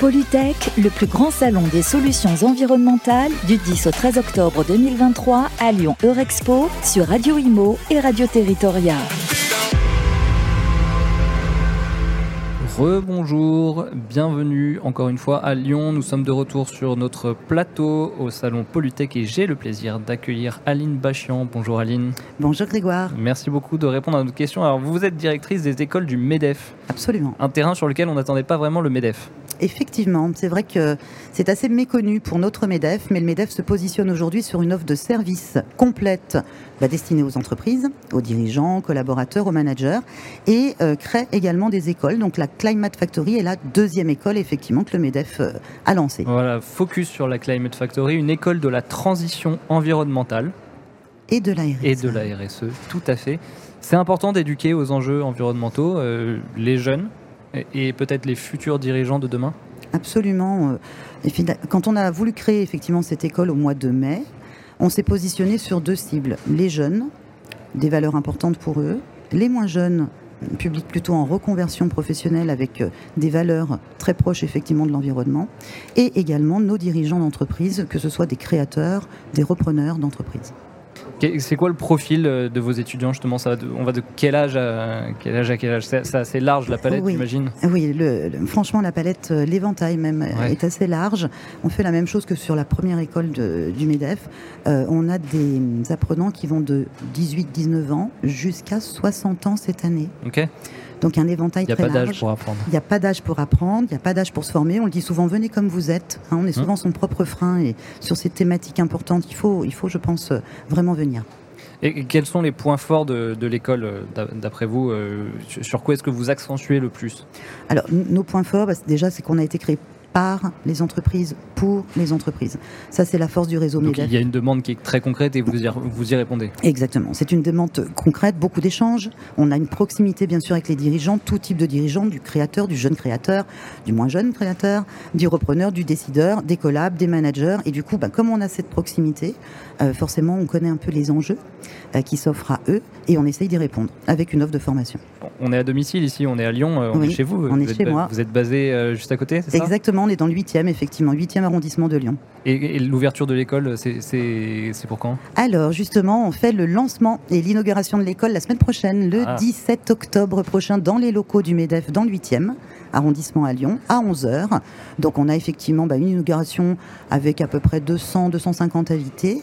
Polytech, le plus grand salon des solutions environnementales du 10 au 13 octobre 2023 à Lyon Eurexpo sur Radio Imo et Radio Territoria. Rebonjour, bienvenue encore une fois à Lyon. Nous sommes de retour sur notre plateau au salon Polytech et j'ai le plaisir d'accueillir Aline Bachian. Bonjour Aline. Bonjour Grégoire. Merci beaucoup de répondre à notre question. Alors vous êtes directrice des écoles du MEDEF. Absolument. Un terrain sur lequel on n'attendait pas vraiment le MEDEF. Effectivement, c'est vrai que c'est assez méconnu pour notre MEDEF, mais le MEDEF se positionne aujourd'hui sur une offre de services complète bah, destinée aux entreprises, aux dirigeants, collaborateurs, aux managers, et euh, crée également des écoles. Donc la Climate Factory est la deuxième école effectivement que le MEDEF euh, a lancée. Voilà, focus sur la Climate Factory, une école de la transition environnementale. Et de la RSE. Et de la RSE, tout à fait. C'est important d'éduquer aux enjeux environnementaux euh, les jeunes et peut-être les futurs dirigeants de demain Absolument. Quand on a voulu créer effectivement cette école au mois de mai, on s'est positionné sur deux cibles. Les jeunes, des valeurs importantes pour eux, les moins jeunes, public plutôt en reconversion professionnelle avec euh, des valeurs très proches effectivement de l'environnement, et également nos dirigeants d'entreprise, que ce soit des créateurs, des repreneurs d'entreprises. C'est quoi le profil euh, de vos étudiants justement? Ça On va de quel âge à quel âge à quel âge? C'est assez large la palette, j'imagine? Oui, franchement la palette, euh, l'éventail même est assez large. On fait la même chose que sur la première école du Medef. Euh, on a des apprenants qui vont de 18-19 ans jusqu'à 60 ans cette année. Ok. Donc un éventail très large. Il n'y a pas d'âge pour apprendre. Il n'y a pas d'âge pour apprendre, il n'y a pas d'âge pour se former. On le dit souvent, venez comme vous êtes. Hein. on est souvent hum. son propre frein et sur ces thématiques importantes, il faut, il faut je pense, euh, vraiment venir. Et quels sont les points forts de, l'école, euh, d'après vous euh, Sur quoi est-ce que vous accentuez le plus? Alors, nos points forts, bah, déjà, c'est qu'on a été créé par les entreprises, pour les entreprises. Ça, c'est la force du réseau Donc il y a une demande qui est très concrète et vous y, vous y répondez Exactement. C'est une demande concrète, beaucoup d'échanges. On a une proximité, bien sûr, avec les dirigeants, tout type de dirigeants, du créateur, du jeune créateur, du moins jeune créateur, du repreneur, du décideur, des collabs, des managers. Et du coup, bah, comme on a cette proximité, euh, forcément, on connaît un peu les enjeux qui s'offrent à eux et on essaye d'y répondre avec une offre de formation. On est à domicile ici, on est à Lyon, euh, on est chez vous. On vous est chez moi. Vous êtes basé juste à côté, c'est ça? Exactement on est dans le 8e, effectivement, 8e arrondissement de Lyon. Et, l'ouverture de l'école, c'est pour quand? Alors, justement, on fait le lancement et l'inauguration de l'école la semaine prochaine, le 17 ah. octobre prochain, dans les locaux du MEDEF, dans le 8e arrondissement à Lyon, à 11h. Donc, on a effectivement bah, une inauguration avec à peu près 200-250 invités.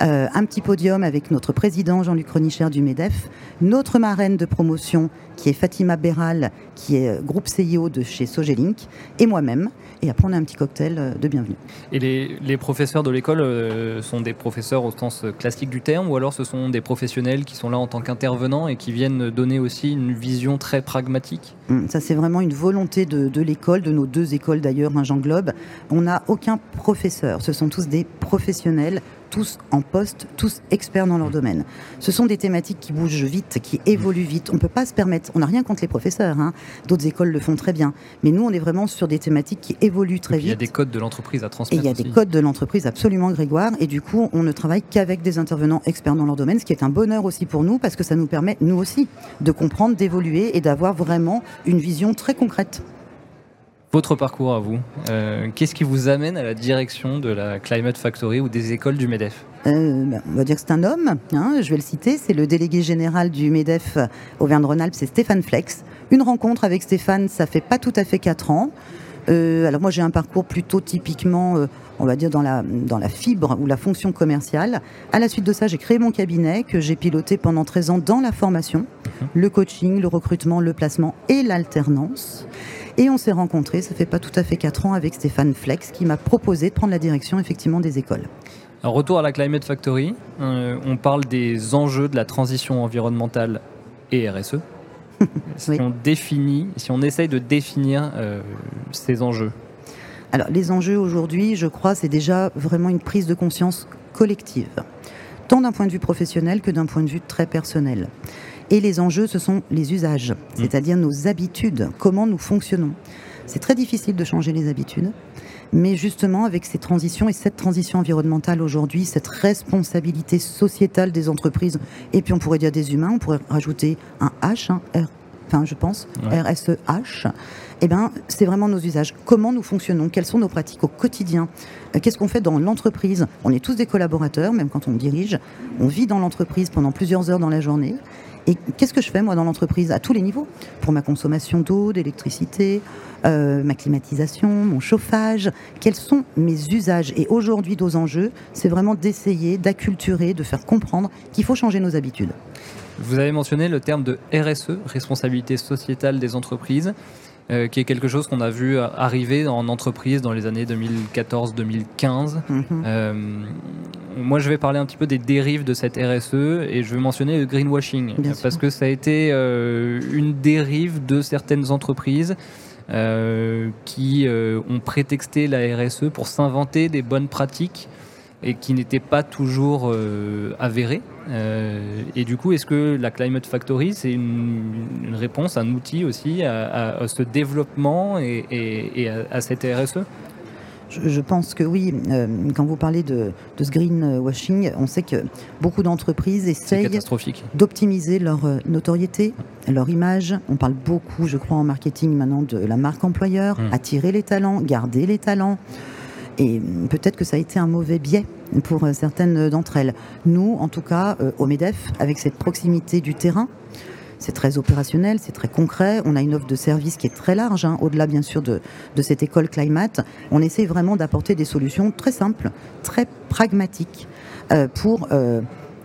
Euh, un petit podium avec notre président Jean-Luc Renicher du MEDEF, notre marraine de promotion qui est Fatima Béral, qui est euh, groupe CIO de chez Sogelink, et moi-même. Et après, on a un petit cocktail euh, de bienvenue. Et les, professeurs de l'école sont des professeurs au sens classique du terme, ou alors ce sont des professionnels qui sont là en tant qu'intervenants et qui viennent donner aussi une vision très pragmatique? Hum, Ça, c'est vraiment une volonté de, de l'école, de nos deux écoles d'ailleurs, un Jean Globe. On n'a aucun professeur, ce sont tous des professionnels tous en poste, tous experts dans leur domaine. Ce sont des thématiques qui bougent vite, qui évoluent vite. On ne peut pas se permettre, on n'a rien contre les professeurs, hein. d'autres écoles le font très bien, mais nous on est vraiment sur des thématiques qui évoluent très vite. Il y a des codes de l'entreprise à transmettre. Et il y a des codes de l'entreprise absolument Grégoire, et du coup on ne travaille qu'avec des intervenants experts dans leur domaine, ce qui est un bonheur aussi pour nous, parce que ça nous permet, nous aussi, de comprendre, d'évoluer et d'avoir vraiment une vision très concrète. Votre parcours à vous, euh, qu'est-ce qui vous amène à la direction de la Climate Factory ou des écoles du MEDEF? Euh, ben, On va dire que c'est un homme, hein, je vais le citer, c'est le délégué général du MEDEF Auvergne-Rhône-Alpes, c'est Stéphane Flex. Une rencontre avec Stéphane, ça fait pas tout à fait 4 ans. Euh, alors moi j'ai un parcours plutôt typiquement, on va dire dans la, dans la fibre ou la fonction commerciale. À la suite de ça, j'ai créé mon cabinet que j'ai piloté pendant 13 ans dans la formation, mhm. le coaching, le recrutement, le placement et l'alternance. Et on s'est rencontrés, ça fait pas tout à fait 4 ans, avec Stéphane Flex, qui m'a proposé de prendre la direction effectivement des écoles. Alors, retour à la Climate Factory, euh, on parle des enjeux de la transition environnementale et RSE. si on définit, si on essaye de définir euh, ces enjeux. Alors les enjeux aujourd'hui, je crois, c'est déjà vraiment une prise de conscience collective, tant d'un point de vue professionnel que d'un point de vue très personnel. Et les enjeux, ce sont les usages, mm. c'est-à-dire nos habitudes, comment nous fonctionnons. C'est très difficile de changer les habitudes, mais justement avec ces transitions et cette transition environnementale aujourd'hui, cette responsabilité sociétale des entreprises, et puis on pourrait dire des humains, on pourrait rajouter un H, un R enfin je pense, RSEH, eh ben, c'est vraiment nos usages. Comment nous fonctionnons? Quelles sont nos pratiques au quotidien? Euh, Qu'est-ce qu'on fait dans l'entreprise? On est tous des collaborateurs, même quand on dirige. On vit dans l'entreprise pendant plusieurs heures dans la journée. Et qu'est-ce que je fais moi dans l'entreprise? À tous les niveaux Pour ma consommation d'eau, d'électricité, euh, ma climatisation, mon chauffage, quels sont mes usages? Et aujourd'hui, nos enjeux, c'est vraiment d'essayer, d'acculturer, de faire comprendre qu'il faut changer nos habitudes. Vous avez mentionné le terme de RSE, responsabilité sociétale des entreprises. Euh, qui est quelque chose qu'on a vu arriver en entreprise dans les années 2014-2015. Mhm. Euh, moi, je vais parler un petit peu des dérives de cette RSE et je vais mentionner le greenwashing parce que ça a été euh, une dérive de certaines entreprises. qui ont prétexté la RSE pour s'inventer des bonnes pratiques et qui n'étaient pas toujours avérées. Euh, et du coup, est-ce que la Climate Factory, c'est une, réponse, un outil aussi à, ce développement et, à, cette RSE je, pense que oui. Euh, quand vous parlez de, ce greenwashing, on sait que beaucoup d'entreprises essayent d'optimiser leur euh, notoriété, leur image. On parle beaucoup, je crois, en marketing maintenant de la marque employeur, hmm. attirer les talents, garder les talents. Et peut-être que ça a été un mauvais biais pour euh, certaines d'entre elles. Nous, en tout cas, euh, au MEDEF, avec cette proximité du terrain, c'est très opérationnel, c'est très concret. On a une offre de service qui est très large, hein, au-delà bien sûr de, cette école Climate. On essaie vraiment d'apporter des solutions très simples, très pragmatiques euh, pour,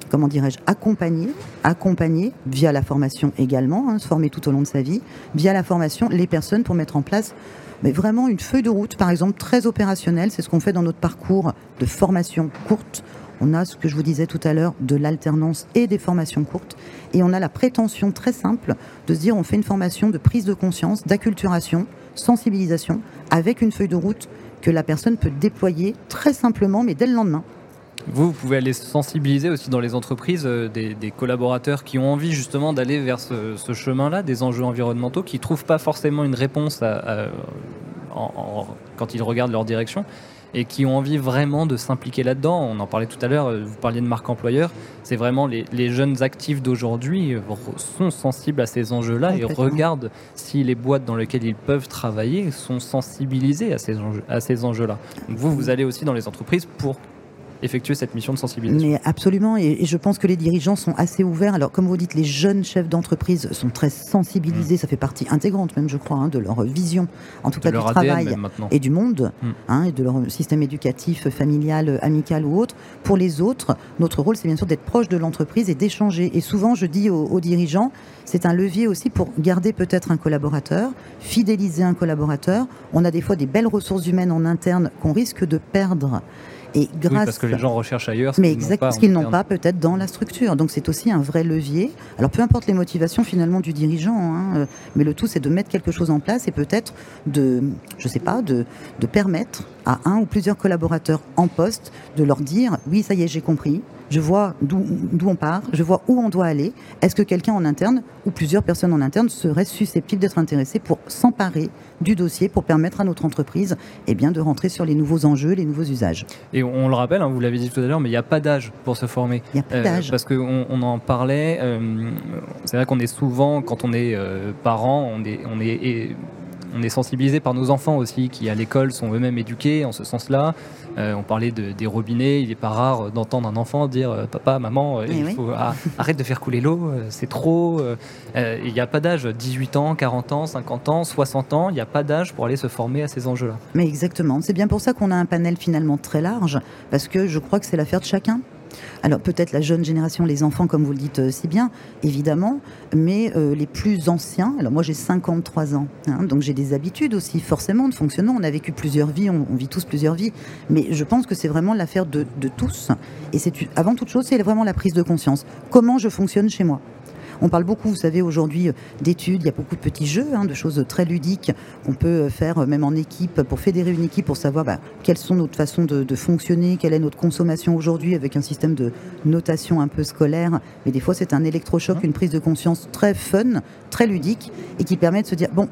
comment dirais-je, accompagner, accompagner via la formation également, hein, se former tout au long de sa vie, via la formation les personnes pour mettre en place mais vraiment une feuille de route, par exemple, très opérationnelle. C'est ce qu'on fait dans notre parcours de formation courte. On a ce que je vous disais tout à l'heure de l'alternance et des formations courtes. Et on a la prétention très simple de se dire on fait une formation de prise de conscience, d'acculturation, sensibilisation, avec une feuille de route que la personne peut déployer très simplement, mais dès le lendemain. Vous, vous pouvez aller sensibiliser aussi dans les entreprises euh, des, collaborateurs qui ont envie justement d'aller vers ce, chemin-là, des enjeux environnementaux, qui ne trouvent pas forcément une réponse quand ils regardent leur direction et qui ont envie vraiment de s'impliquer là-dedans. On en parlait tout à l'heure, euh, vous parliez de marque employeur, c'est vraiment les, jeunes actifs d'aujourd'hui euh, sont sensibles à ces enjeux-là et regardent si les boîtes dans lesquelles ils peuvent travailler sont sensibilisées à ces enjeux-là. Enjeux vous, vous allez aussi dans les entreprises pour effectuer cette mission de sensibilisation. Mais absolument, et, je pense que les dirigeants sont assez ouverts. Alors, comme vous dites, les jeunes chefs d'entreprise sont très sensibilisés, mm. ça fait partie intégrante même, je crois, hein, de leur vision, en tout cas du travail et du monde, mm. hein, et de leur système éducatif, familial, amical ou autre. Pour les autres, notre rôle, c'est bien sûr d'être proche de l'entreprise et d'échanger. Et souvent, je dis aux, aux dirigeants, c'est un levier aussi pour garder peut-être un collaborateur, fidéliser un collaborateur. On a des fois des belles ressources humaines en interne qu'on risque de perdre et grâce... parce que les gens recherchent ailleurs ce mais exactement ce qu'ils n'ont pas peut-être dans la structure. Donc c'est aussi un vrai levier. Alors peu importe les motivations finalement du dirigeant, hein, euh, mais le tout c'est de mettre quelque chose en place et peut-être de, je sais pas, de, de permettre à un ou plusieurs collaborateurs en poste de leur dire oui ça y est j'ai compris, je vois d'où on part, je vois où on doit aller. Est-ce que quelqu'un en interne ou plusieurs personnes en interne seraient susceptibles d'être intéressés pour s'emparer du dossier pour permettre à notre entreprise eh bien, de rentrer sur les nouveaux enjeux, les nouveaux usages? Et on, le rappelle, hein, vous l'avez dit tout à l'heure, mais il n'y a pas d'âge pour se former. Il n'y a pas euh, d'âge. parce qu'on on en parlait, euh, c'est vrai qu'on est souvent, quand on est euh, parent, on est, on est on est sensibilisé par nos enfants aussi, qui à l'école sont eux-mêmes éduqués en ce sens-là. Euh, on parlait des robinets, il n'est pas rare d'entendre un enfant dire euh, Papa, maman, euh, il faut, ah, arrête de faire couler l'eau, c'est trop. Il n'y a pas d'âge, 18 ans, 40 ans, 50 ans, 60 ans, il n'y a pas d'âge pour aller se former à ces enjeux-là. Mais exactement, c'est bien pour ça qu'on a un panel finalement très large, parce que je crois que c'est l'affaire de chacun. Alors peut-être la jeune génération, les enfants, comme vous le dites euh, si bien, évidemment, mais euh, les plus anciens, alors moi j'ai 53 ans, hein, donc j'ai des habitudes aussi forcément de fonctionnement, on a vécu plusieurs vies, on, vit tous plusieurs vies, mais je pense que c'est vraiment l'affaire de, de tous, et c'est avant toute chose, c'est vraiment la prise de conscience. Comment je fonctionne chez moi? On parle beaucoup, vous savez, aujourd'hui euh, d'études, il y a beaucoup de petits jeux, hein, de choses très ludiques qu'on peut euh, faire euh, même en équipe pour fédérer une équipe, pour savoir bah, quelles sont notre façons de, fonctionner, quelle est notre consommation aujourd'hui avec un système de notation un peu scolaire. Mais des fois, c'est un électrochoc, une prise de conscience très fun, très ludique et qui permet de se dire, bon,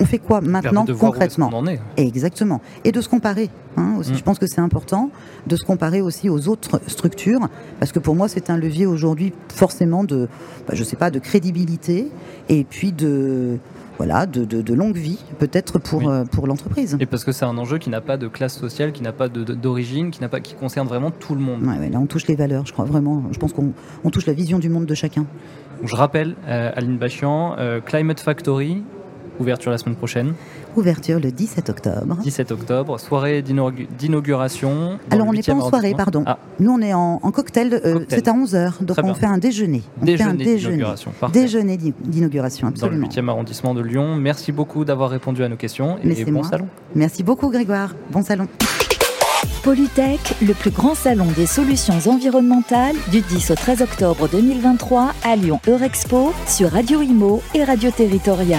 on fait quoi maintenant de voir concrètement où qu'on en est. Exactement. Et de se comparer. hein, aussi. Mm. Je pense que c'est important de se comparer aussi aux autres structures, parce que pour moi, c'est un levier aujourd'hui forcément de, bah, je sais pas, de crédibilité et puis de, voilà, de, de- de longue vie, peut-être pour, Oui. euh, pour l'entreprise. Et parce que c'est un enjeu qui n'a pas de classe sociale, qui n'a pas d'origine, qui n'a pas, qui concerne vraiment tout le monde. Ouais, ouais, là, on touche les valeurs, je crois vraiment. Je pense qu'on on touche la vision du monde de chacun. Je rappelle, euh, Aline Bachian, euh, Climate Factory, ouverture la semaine prochaine, Ouverture le 17 octobre. 17 octobre, soirée d'inaugu- d'inauguration. Alors, on n'est pas 8e en soirée, pardon. Ah, Nous, on est en, en cocktail, euh, Cocktail. c'est à 11h, donc Très on bien. fait un déjeuner. On fait un déjeuner déjeuner. d'inauguration. Parfait. Déjeuner d'i- d'inauguration, Dans le absolument. 8e arrondissement de Lyon. Merci beaucoup d'avoir répondu à nos questions Mais et c'est bon moi. salon. Merci beaucoup, Grégoire. Bon salon. Polytech, le plus grand salon des solutions environnementales du 10 au 13 octobre 2023 à Lyon Eurexpo sur Radio Imo et Radio Territoria.